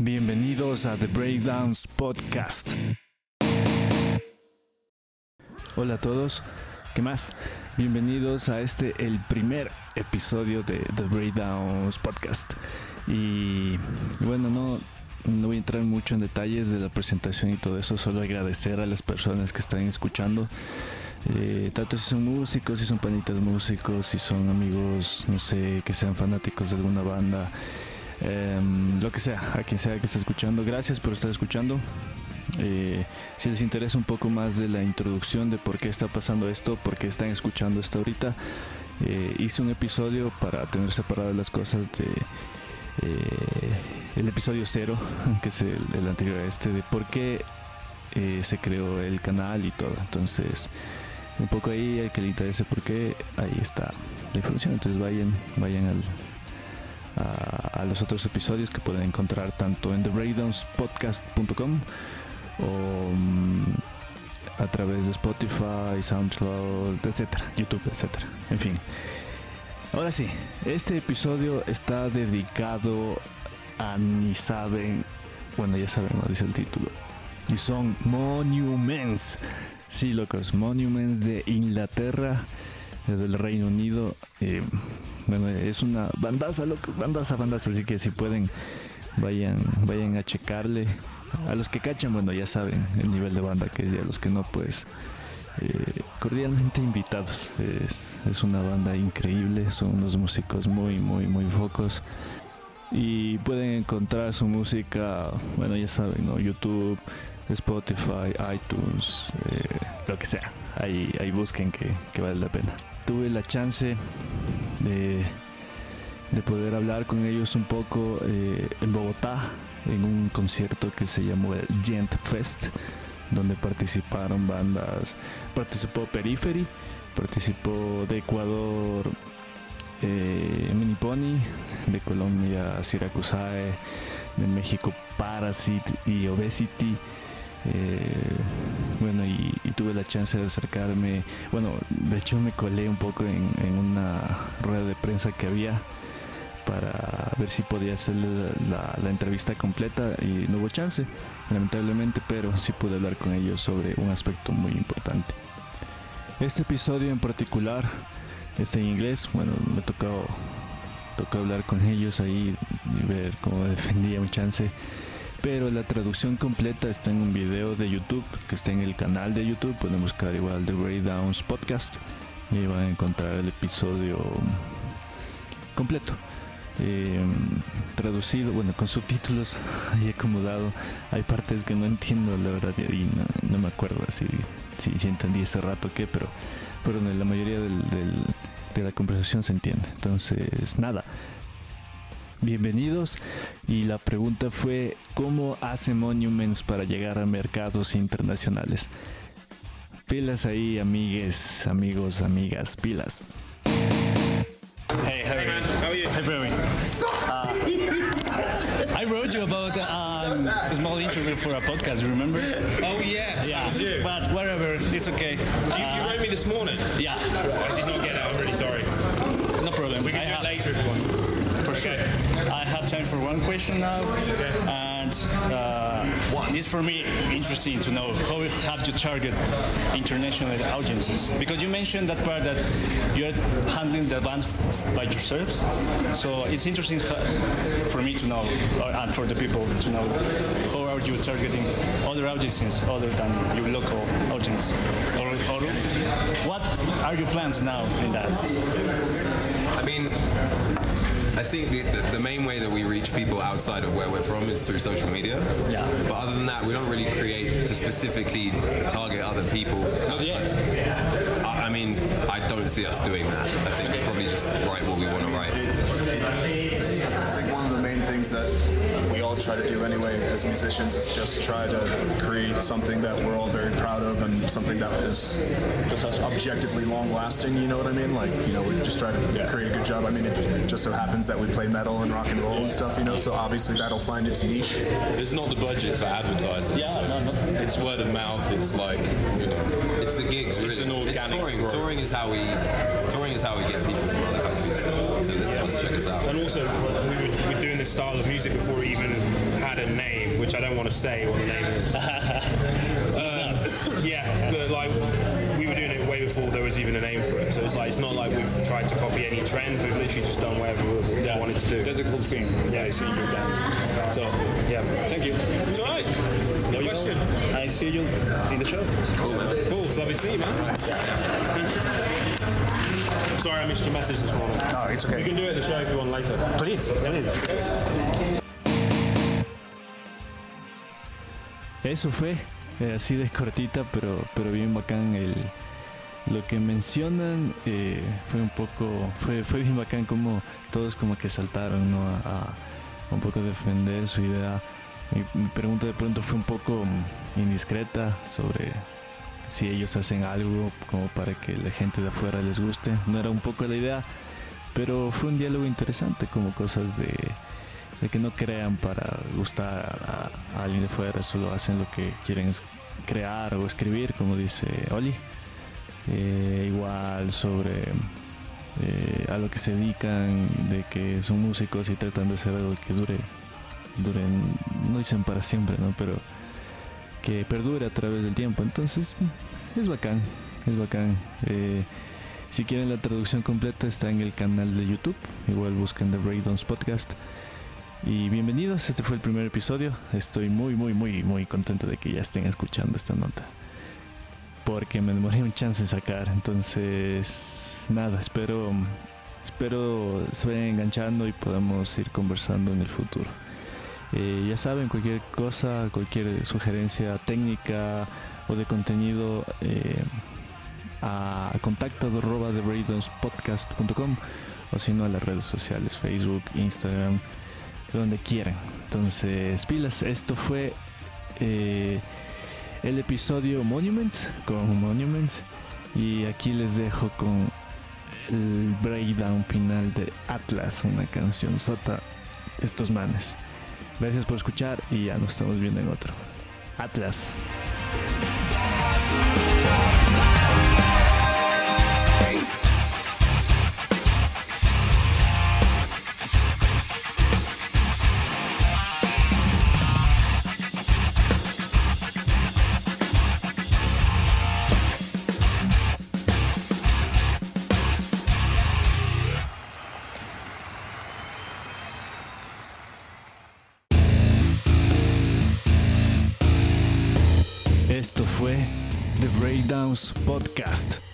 Bienvenidos a The Breakdowns Podcast. Hola a todos, ¿qué más? Bienvenidos a este, el primer episodio de The Breakdowns Podcast. Y bueno, no, no voy a entrar mucho en detalles de la presentación y todo eso, solo agradecer a las personas que están escuchando. Eh, tanto si son músicos, si son panitas músicos, si son amigos, no sé, que sean fanáticos de alguna banda, em, lo que sea, a quien sea que esté escuchando, gracias por estar escuchando. Eh, si les interesa un poco más de la introducción de por qué está pasando esto, por qué están escuchando esto ahorita, eh, hice un episodio para tener separadas las cosas de el episodio cero, que es el, el anterior a este, de por qué se creó el canal y todo. Entonces, un poco ahí al que le interese por qué, ahí está la información. Entonces vayan, vayan al, a, los otros episodios que pueden encontrar tanto en thebreakdownspodcast.com o mm, a través de Spotify, SoundCloud, etcétera, YouTube, etcétera. En fin. Ahora sí, este episodio está dedicado a ni saben, bueno ya saben, dice el título, y son Monuments. Sí, locos, Monuments de Inglaterra, del Reino Unido. Eh, bueno, es una bandaza, loco, bandaza, bandaza, así que si pueden, vayan, vayan a checarle. A los que cachan, bueno, ya saben el nivel de banda que es, y a los que no, pues eh, cordialmente invitados. Es, una banda increíble, son unos músicos muy, muy, muy focos. Y pueden encontrar su música, bueno, ya saben, ¿no? YouTube, Spotify, iTunes, eh, lo que sea. Ahí, ahí busquen que, vale la pena. Tuve la chance de, de poder hablar con ellos un poco eh, en Bogotá, en un concierto que se llamó el Gent Fest, donde participaron bandas, participó Periphery, participó de Ecuador eh, Mini Pony, de Colombia Siracusae, de México Parasite y Obesity bueno, y, tuve la chance de acercarme. Bueno, de hecho me colé un poco en, una rueda de prensa que había para ver si podía hacer la, entrevista completa y no hubo chance, lamentablemente, pero sí pude hablar con ellos sobre un aspecto muy importante. Este episodio en particular está en inglés, bueno, me tocó, tocó hablar con ellos ahí y ver cómo defendía un chance pero la traducción completa está en un video de YouTube que está en el canal de YouTube. Pueden buscar igual The Ray Downs Podcast y van a encontrar el episodio completo. Em, traducido, bueno, con subtítulos ahí acomodado. Hay partes que no entiendo, la verdad, y no, me acuerdo si, si, entendí ese rato qué, pero, pero la mayoría de la conversación se entiende. Entonces, nada, bienvenidos. Y la pregunta fue, ¿cómo hace Monuments para llegar a mercados internacionales? Pilas ahí, amigues, amigos, amigas, pilas. Hey, how are you? How are you? Hey, Brewing. Uh, I wrote you about um, a small interview for a podcast, remember? Oh, yes. Yeah, but whatever, it's okay. You, uh, you wrote me this morning? Yeah. I did not get it, I'm really sorry. No problem. We can I do it later if you want for sure. For one question now, and uh, it's for me interesting to know how have you target international audiences because you mentioned that part that you're handling the bands by yourselves. So it's interesting for me to know, and for the people to know, how are you targeting other audiences other than your local audience, or, or what are your plans now in that? I mean I think the, the, the, main way that we reach people outside of where we're from is through social media. Yeah. But other than that, we don't really create to specifically target other people. Yeah. I, I mean, I don't see us doing that. I think we probably just write what we want to write. I think one of the main things that we all try to do anyway as musicians is just try to create something that we're all very proud of and something that is objectively long lasting. You know what I mean? Like, you know, we just try to create a good job. I mean, it just so happens that we play metal and rock and roll and stuff, you know, so obviously that'll find its niche. It's not the budget for advertising. Yeah, so no, not it's word of mouth. It's like, you know, it's the gigs. Really. It's an organic. It's touring. Touring is how we touring is how we get people to, to us. Out. And also, we were, we were doing this style of music before we even had a name, which I don't want to say what the name is. um, yeah, but like we were doing it way before there was even a name for it. So it's like it's not like we've tried to copy any trends. We've literally just done whatever we Yeah. wanted to do. That's a cool thing. Yeah, I see you. So, yeah. thank you. It's all right. Well, Good question. I see you in the show. Cool, man. Cool. It's lovely to meet you, man. Sorry, I missed your message this morning. No, it's okay. You can do it at the show if you want later. Please, please. Eso fue, eh, así de cortita, pero, pero bien bacán. El, lo que mencionan eh, fue un poco, fue, fue bien bacán como todos como que saltaron ¿no? a, a un poco defender su idea. Mi, mi pregunta de pronto fue un poco mm, indiscreta sobre si ellos hacen algo como para que la gente de afuera les guste. No era un poco la idea, pero fue un diálogo interesante, como cosas de, de que no crean para gustar a, alguien de fuera, solo hacen lo que quieren crear o escribir, como dice Oli. Eh, igual sobre eh, a lo que se dedican, de que son músicos y tratan de hacer algo que dure, dure, no dicen para siempre, ¿no? Pero que perdure a través del tiempo. Entonces, es bacán, es bacán. Eh, si quieren la traducción completa está en el canal de YouTube. Igual busquen The Breakdowns Podcast. Y bienvenidos, este fue el primer episodio. Estoy muy, muy, muy, muy contento de que ya estén escuchando esta nota. Porque me demoré un chance en sacar. Entonces, nada, espero, espero se vayan enganchando y podamos ir conversando en el futuro. Eh, ya saben, cualquier cosa, cualquier sugerencia técnica o de contenido, eh, a contacto arroba de podcast.com o si no a las redes sociales, Facebook, Instagram, donde quieran. Entonces, pilas, esto fue eh, el episodio Monuments con Monuments y aquí les dejo con el breakdown final de Atlas, una canción sota estos manes. Gracias por escuchar y ya nos estamos viendo en otro. Atlas. Esto fue The Breakdowns Podcast.